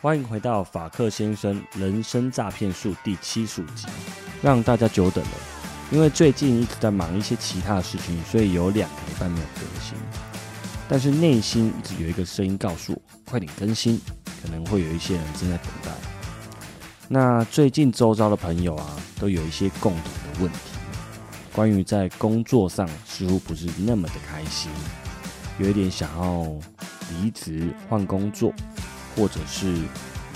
欢迎回到法克先生人生诈骗术第七十五集，让大家久等了。因为最近一直在忙一些其他的事情，所以有两个礼拜没有更新。但是内心一直有一个声音告诉我，快点更新，可能会有一些人正在等待。那最近周遭的朋友啊，都有一些共同的问题，关于在工作上似乎不是那么的开心，有一点想要离职换工作。或者是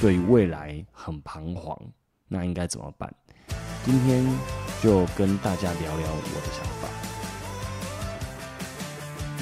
对未来很彷徨，那应该怎么办？今天就跟大家聊聊我的想法。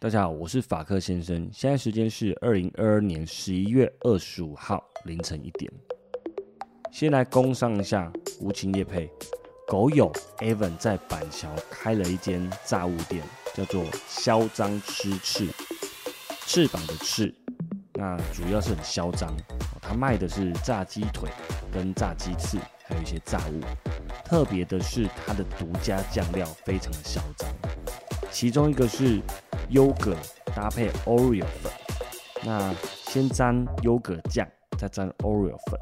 大家好，我是法克先生。现在时间是二零二二年十一月二十五号凌晨一点。先来工商一下无情夜配，狗友 Evan 在板桥开了一间炸物店，叫做嚣张吃翅，翅膀的翅，那主要是很嚣张。他卖的是炸鸡腿跟炸鸡翅，还有一些炸物。特别的是，它的独家酱料非常的嚣张，其中一个是。优格搭配 Oreo 粉，那先沾优格酱，再沾 Oreo 粉。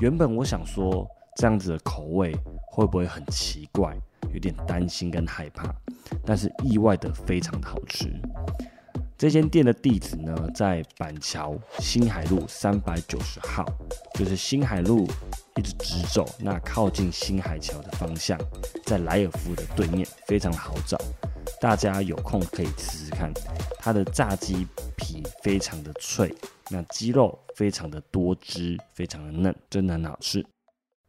原本我想说这样子的口味会不会很奇怪，有点担心跟害怕，但是意外的非常的好吃。这间店的地址呢，在板桥新海路三百九十号，就是新海路一直直走，那靠近新海桥的方向，在莱尔夫的对面，非常好找。大家有空可以试试看，它的炸鸡皮非常的脆，那鸡肉非常的多汁，非常的嫩，真的很好吃。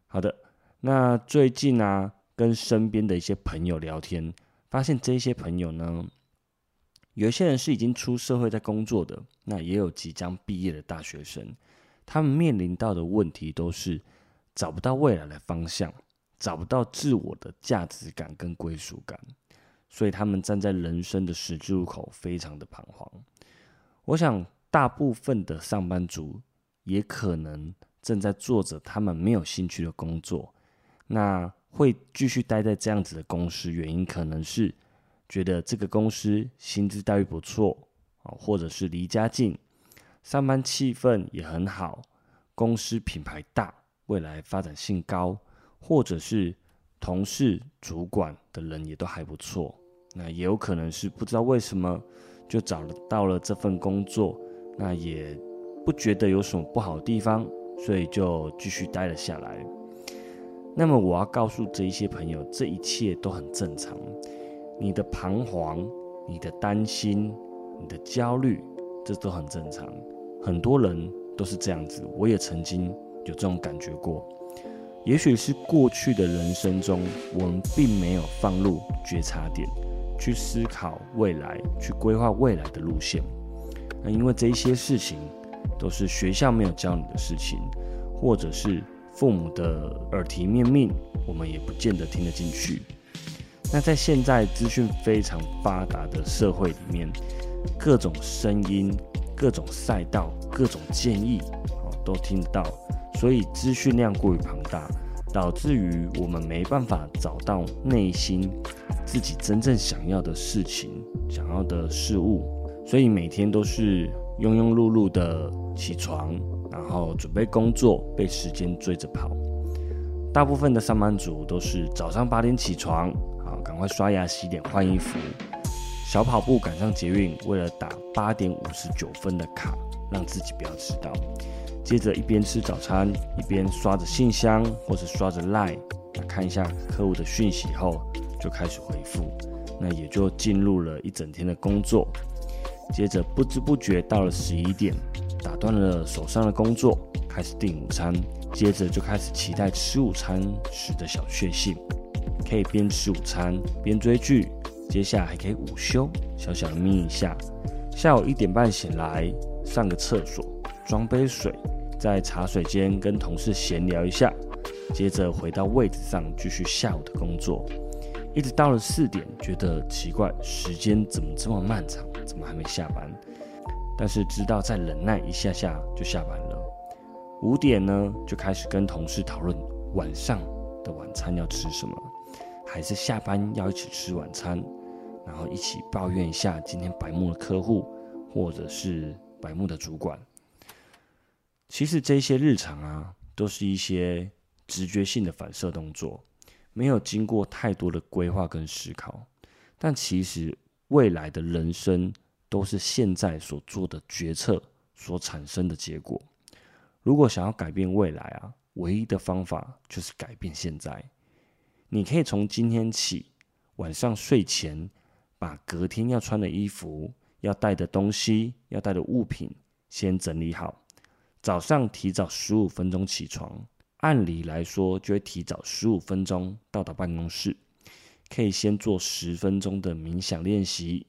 好的，那最近呢，跟身边的一些朋友聊天，发现这些朋友呢，有些人是已经出社会在工作的，那也有即将毕业的大学生，他们面临到的问题都是找不到未来的方向，找不到自我的价值感跟归属感。所以他们站在人生的十字路口，非常的彷徨。我想，大部分的上班族也可能正在做着他们没有兴趣的工作。那会继续待在这样子的公司，原因可能是觉得这个公司薪资待遇不错啊，或者是离家近，上班气氛也很好，公司品牌大，未来发展性高，或者是。同事、主管的人也都还不错，那也有可能是不知道为什么就找到了这份工作，那也不觉得有什么不好的地方，所以就继续待了下来。那么我要告诉这一些朋友，这一切都很正常。你的彷徨、你的担心、你的焦虑，这都很正常。很多人都是这样子，我也曾经有这种感觉过。也许是过去的人生中，我们并没有放入觉察点，去思考未来，去规划未来的路线。那因为这一些事情都是学校没有教你的事情，或者是父母的耳提面命，我们也不见得听得进去。那在现在资讯非常发达的社会里面，各种声音、各种赛道、各种建议，哦，都听得到。所以资讯量过于庞大，导致于我们没办法找到内心自己真正想要的事情、想要的事物，所以每天都是庸庸碌碌的起床，然后准备工作，被时间追着跑。大部分的上班族都是早上八点起床，好，赶快刷牙、洗脸、换衣服，小跑步赶上捷运，为了打八点五十九分的卡，让自己不要迟到。接着一边吃早餐，一边刷着信箱或者刷着 Line，看一下客户的讯息后，就开始回复，那也就进入了一整天的工作。接着不知不觉到了十一点，打断了手上的工作，开始订午餐。接着就开始期待吃午餐时的小确幸，可以边吃午餐边追剧。接下来还可以午休，小小的眯一下。下午一点半醒来，上个厕所，装杯水。在茶水间跟同事闲聊一下，接着回到位置上继续下午的工作，一直到了四点，觉得奇怪，时间怎么这么漫长，怎么还没下班？但是知道再忍耐一下下就下班了。五点呢，就开始跟同事讨论晚上的晚餐要吃什么，还是下班要一起吃晚餐，然后一起抱怨一下今天白目的客户，或者是白目的主管。其实这些日常啊，都是一些直觉性的反射动作，没有经过太多的规划跟思考。但其实未来的人生都是现在所做的决策所产生的结果。如果想要改变未来啊，唯一的方法就是改变现在。你可以从今天起，晚上睡前把隔天要穿的衣服、要带的东西、要带的物品先整理好。早上提早十五分钟起床，按理来说就会提早十五分钟到达办公室，可以先做十分钟的冥想练习，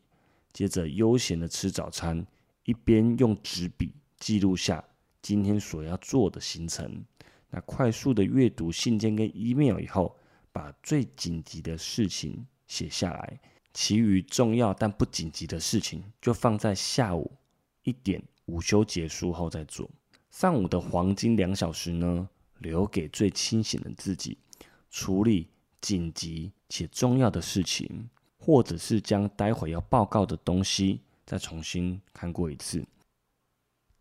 接着悠闲的吃早餐，一边用纸笔记录下今天所要做的行程。那快速的阅读信件跟 email 以后，把最紧急的事情写下来，其余重要但不紧急的事情就放在下午一点午休结束后再做。上午的黄金两小时呢，留给最清醒的自己，处理紧急且重要的事情，或者是将待会要报告的东西再重新看过一次。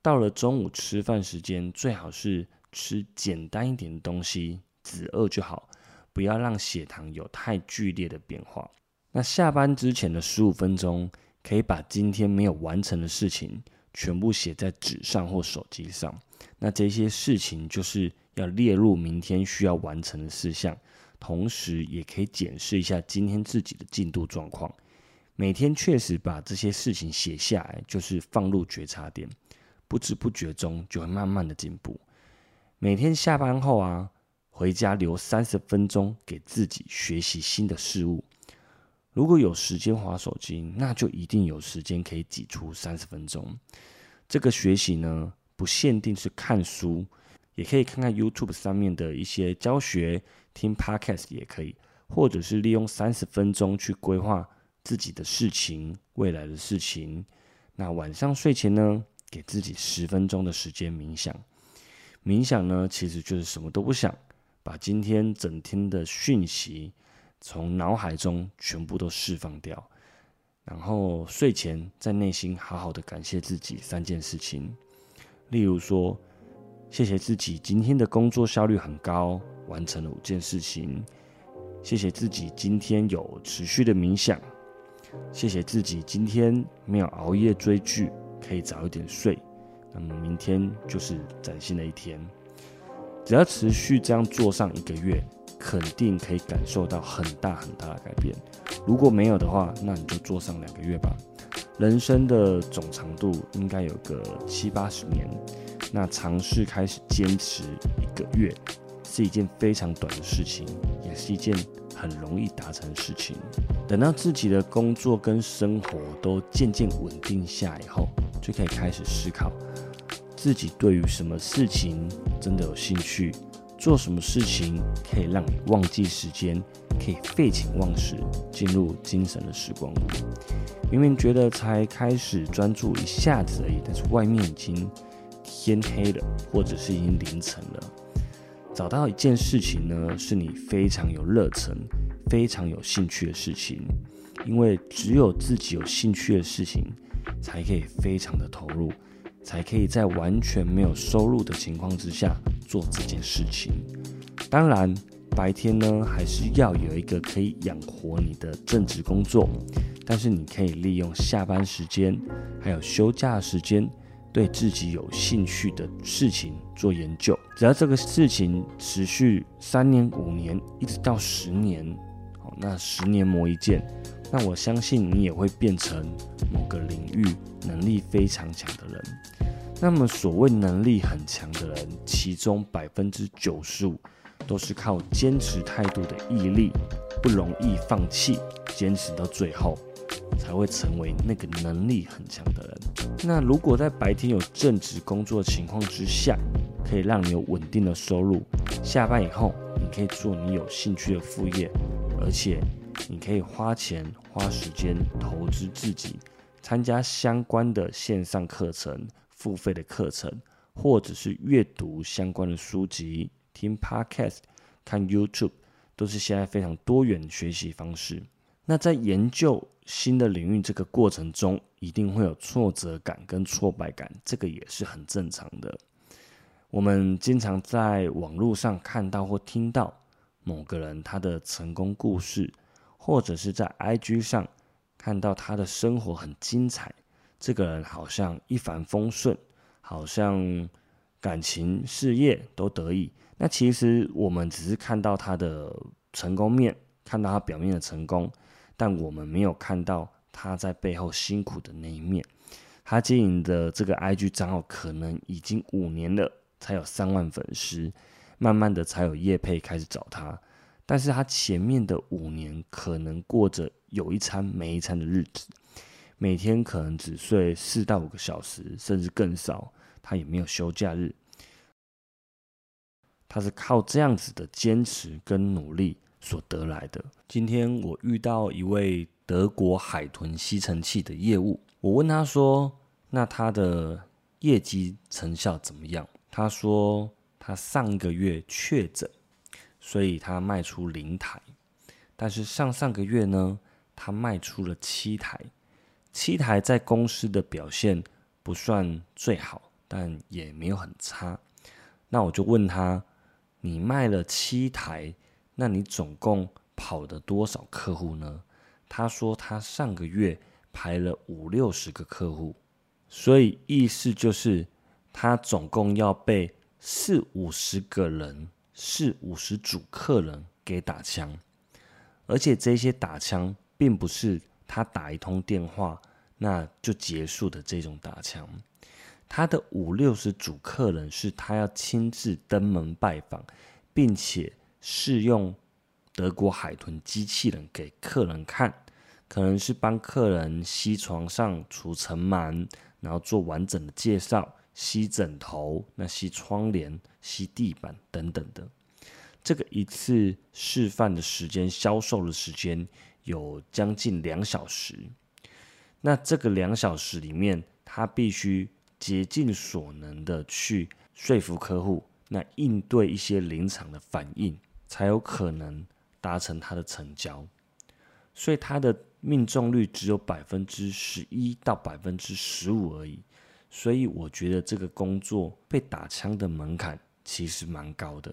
到了中午吃饭时间，最好是吃简单一点的东西，止饿就好，不要让血糖有太剧烈的变化。那下班之前的十五分钟，可以把今天没有完成的事情。全部写在纸上或手机上，那这些事情就是要列入明天需要完成的事项，同时也可以检视一下今天自己的进度状况。每天确实把这些事情写下来，就是放入觉察点，不知不觉中就会慢慢的进步。每天下班后啊，回家留三十分钟给自己学习新的事物。如果有时间划手机，那就一定有时间可以挤出三十分钟。这个学习呢，不限定是看书，也可以看看 YouTube 上面的一些教学，听 Podcast 也可以，或者是利用三十分钟去规划自己的事情、未来的事情。那晚上睡前呢，给自己十分钟的时间冥想。冥想呢，其实就是什么都不想，把今天整天的讯息。从脑海中全部都释放掉，然后睡前在内心好好的感谢自己三件事情，例如说，谢谢自己今天的工作效率很高，完成了五件事情；谢谢自己今天有持续的冥想；谢谢自己今天没有熬夜追剧，可以早一点睡。那么明天就是崭新的一天，只要持续这样做上一个月。肯定可以感受到很大很大的改变。如果没有的话，那你就做上两个月吧。人生的总长度应该有个七八十年，那尝试开始坚持一个月，是一件非常短的事情，也是一件很容易达成的事情。等到自己的工作跟生活都渐渐稳定下以后，就可以开始思考自己对于什么事情真的有兴趣。做什么事情可以让你忘记时间，可以废寝忘食，进入精神的时光？明明觉得才开始专注一下子而已，但是外面已经天黑了，或者是已经凌晨了。找到一件事情呢，是你非常有热忱、非常有兴趣的事情，因为只有自己有兴趣的事情，才可以非常的投入。才可以在完全没有收入的情况之下做这件事情。当然，白天呢还是要有一个可以养活你的正职工作，但是你可以利用下班时间还有休假时间，对自己有兴趣的事情做研究。只要这个事情持续三年、五年，一直到十年，好，那十年磨一剑。那我相信你也会变成某个领域能力非常强的人。那么，所谓能力很强的人，其中百分之九十五都是靠坚持态度的毅力，不容易放弃，坚持到最后，才会成为那个能力很强的人。那如果在白天有正职工作情况之下，可以让你有稳定的收入。下班以后，你可以做你有兴趣的副业，而且你可以花钱花时间投资自己，参加相关的线上课程、付费的课程，或者是阅读相关的书籍、听 Podcast、看 YouTube，都是现在非常多元的学习方式。那在研究新的领域这个过程中，一定会有挫折感跟挫败感，这个也是很正常的。我们经常在网络上看到或听到某个人他的成功故事，或者是在 IG 上看到他的生活很精彩，这个人好像一帆风顺，好像感情事业都得意。那其实我们只是看到他的成功面，看到他表面的成功。但我们没有看到他在背后辛苦的那一面。他经营的这个 IG 账号可能已经五年了，才有三万粉丝，慢慢的才有叶配开始找他。但是他前面的五年可能过着有一餐没一餐的日子，每天可能只睡四到五个小时，甚至更少。他也没有休假日，他是靠这样子的坚持跟努力。所得来的。今天我遇到一位德国海豚吸尘器的业务，我问他说：“那他的业绩成效怎么样？”他说：“他上个月确诊，所以他卖出零台，但是上上个月呢，他卖出了七台。七台在公司的表现不算最好，但也没有很差。那我就问他：你卖了七台？”那你总共跑了多少客户呢？他说他上个月排了五六十个客户，所以意思就是他总共要被四五十个人、四五十组客人给打枪，而且这些打枪并不是他打一通电话那就结束的这种打枪，他的五六十组客人是他要亲自登门拜访，并且。试用德国海豚机器人给客人看，可能是帮客人吸床上除尘螨，然后做完整的介绍，吸枕头、那吸窗帘、吸地板等等的。这个一次示范的时间、销售的时间有将近两小时。那这个两小时里面，他必须竭尽所能的去说服客户，那应对一些临场的反应。才有可能达成他的成交，所以他的命中率只有百分之十一到百分之十五而已。所以我觉得这个工作被打枪的门槛其实蛮高的。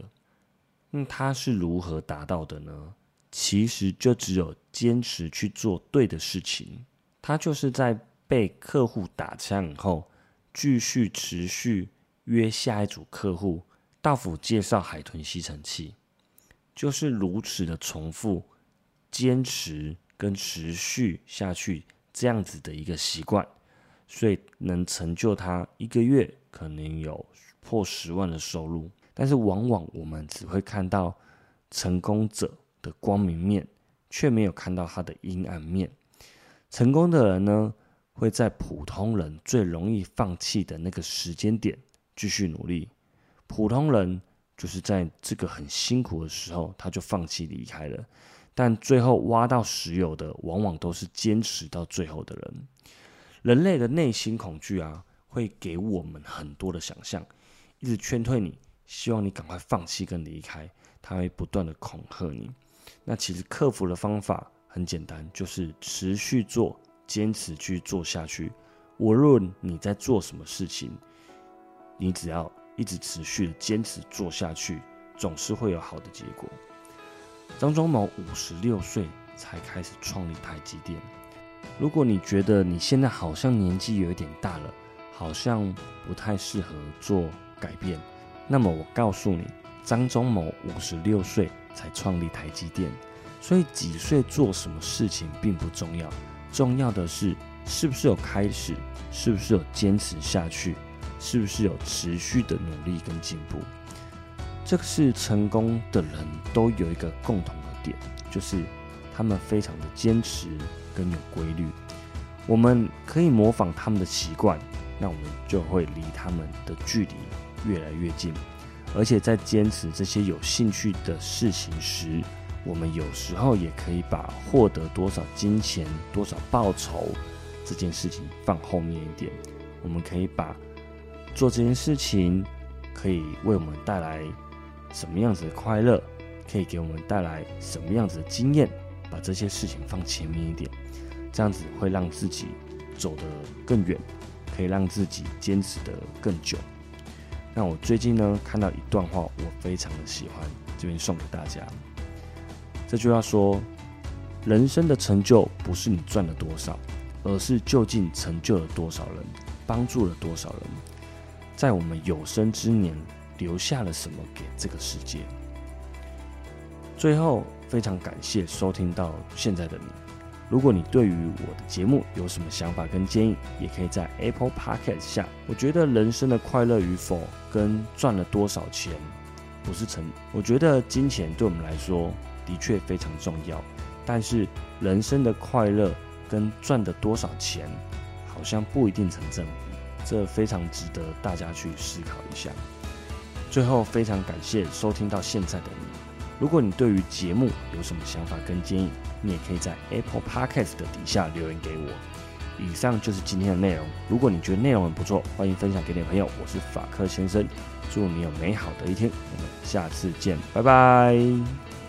那他是如何达到的呢？其实就只有坚持去做对的事情。他就是在被客户打枪以后，继续持续约下一组客户到府介绍海豚吸尘器。就是如此的重复、坚持跟持续下去这样子的一个习惯，所以能成就他一个月可能有破十万的收入。但是往往我们只会看到成功者的光明面，却没有看到他的阴暗面。成功的人呢，会在普通人最容易放弃的那个时间点继续努力。普通人。就是在这个很辛苦的时候，他就放弃离开了。但最后挖到石油的，往往都是坚持到最后的人。人类的内心恐惧啊，会给我们很多的想象，一直劝退你，希望你赶快放弃跟离开。他会不断的恐吓你。那其实克服的方法很简单，就是持续做，坚持去做下去。无论你在做什么事情，你只要。一直持续的坚持做下去，总是会有好的结果。张忠谋五十六岁才开始创立台积电。如果你觉得你现在好像年纪有一点大了，好像不太适合做改变，那么我告诉你，张忠谋五十六岁才创立台积电，所以几岁做什么事情并不重要，重要的是是不是有开始，是不是有坚持下去。是不是有持续的努力跟进步？这个是成功的人都有一个共同的点，就是他们非常的坚持跟有规律。我们可以模仿他们的习惯，那我们就会离他们的距离越来越近。而且在坚持这些有兴趣的事情时，我们有时候也可以把获得多少金钱、多少报酬这件事情放后面一点。我们可以把做这件事情可以为我们带来什么样子的快乐，可以给我们带来什么样子的经验，把这些事情放前面一点，这样子会让自己走得更远，可以让自己坚持得更久。那我最近呢看到一段话，我非常的喜欢，这边送给大家。这句话说：人生的成就不是你赚了多少，而是究竟成就了多少人，帮助了多少人，在我们有生之年留下了什么给这个世界。最后，非常感谢收听到现在的你。如果你对于我的节目有什么想法跟建议，也可以在 Apple Podcast 下。我觉得人生的快乐与否跟赚了多少钱不是成。我觉得金钱对我们来说的确非常重要，但是人生的快乐跟赚的多少钱好像不一定成正比。这非常值得大家去思考一下。最后，非常感谢收听到现在的。如果你对于节目有什么想法跟建议，你也可以在 Apple Podcast 的底下留言给我。以上就是今天的内容。如果你觉得内容很不错，欢迎分享给你的朋友。我是法克先生，祝你有美好的一天。我们下次见，拜拜。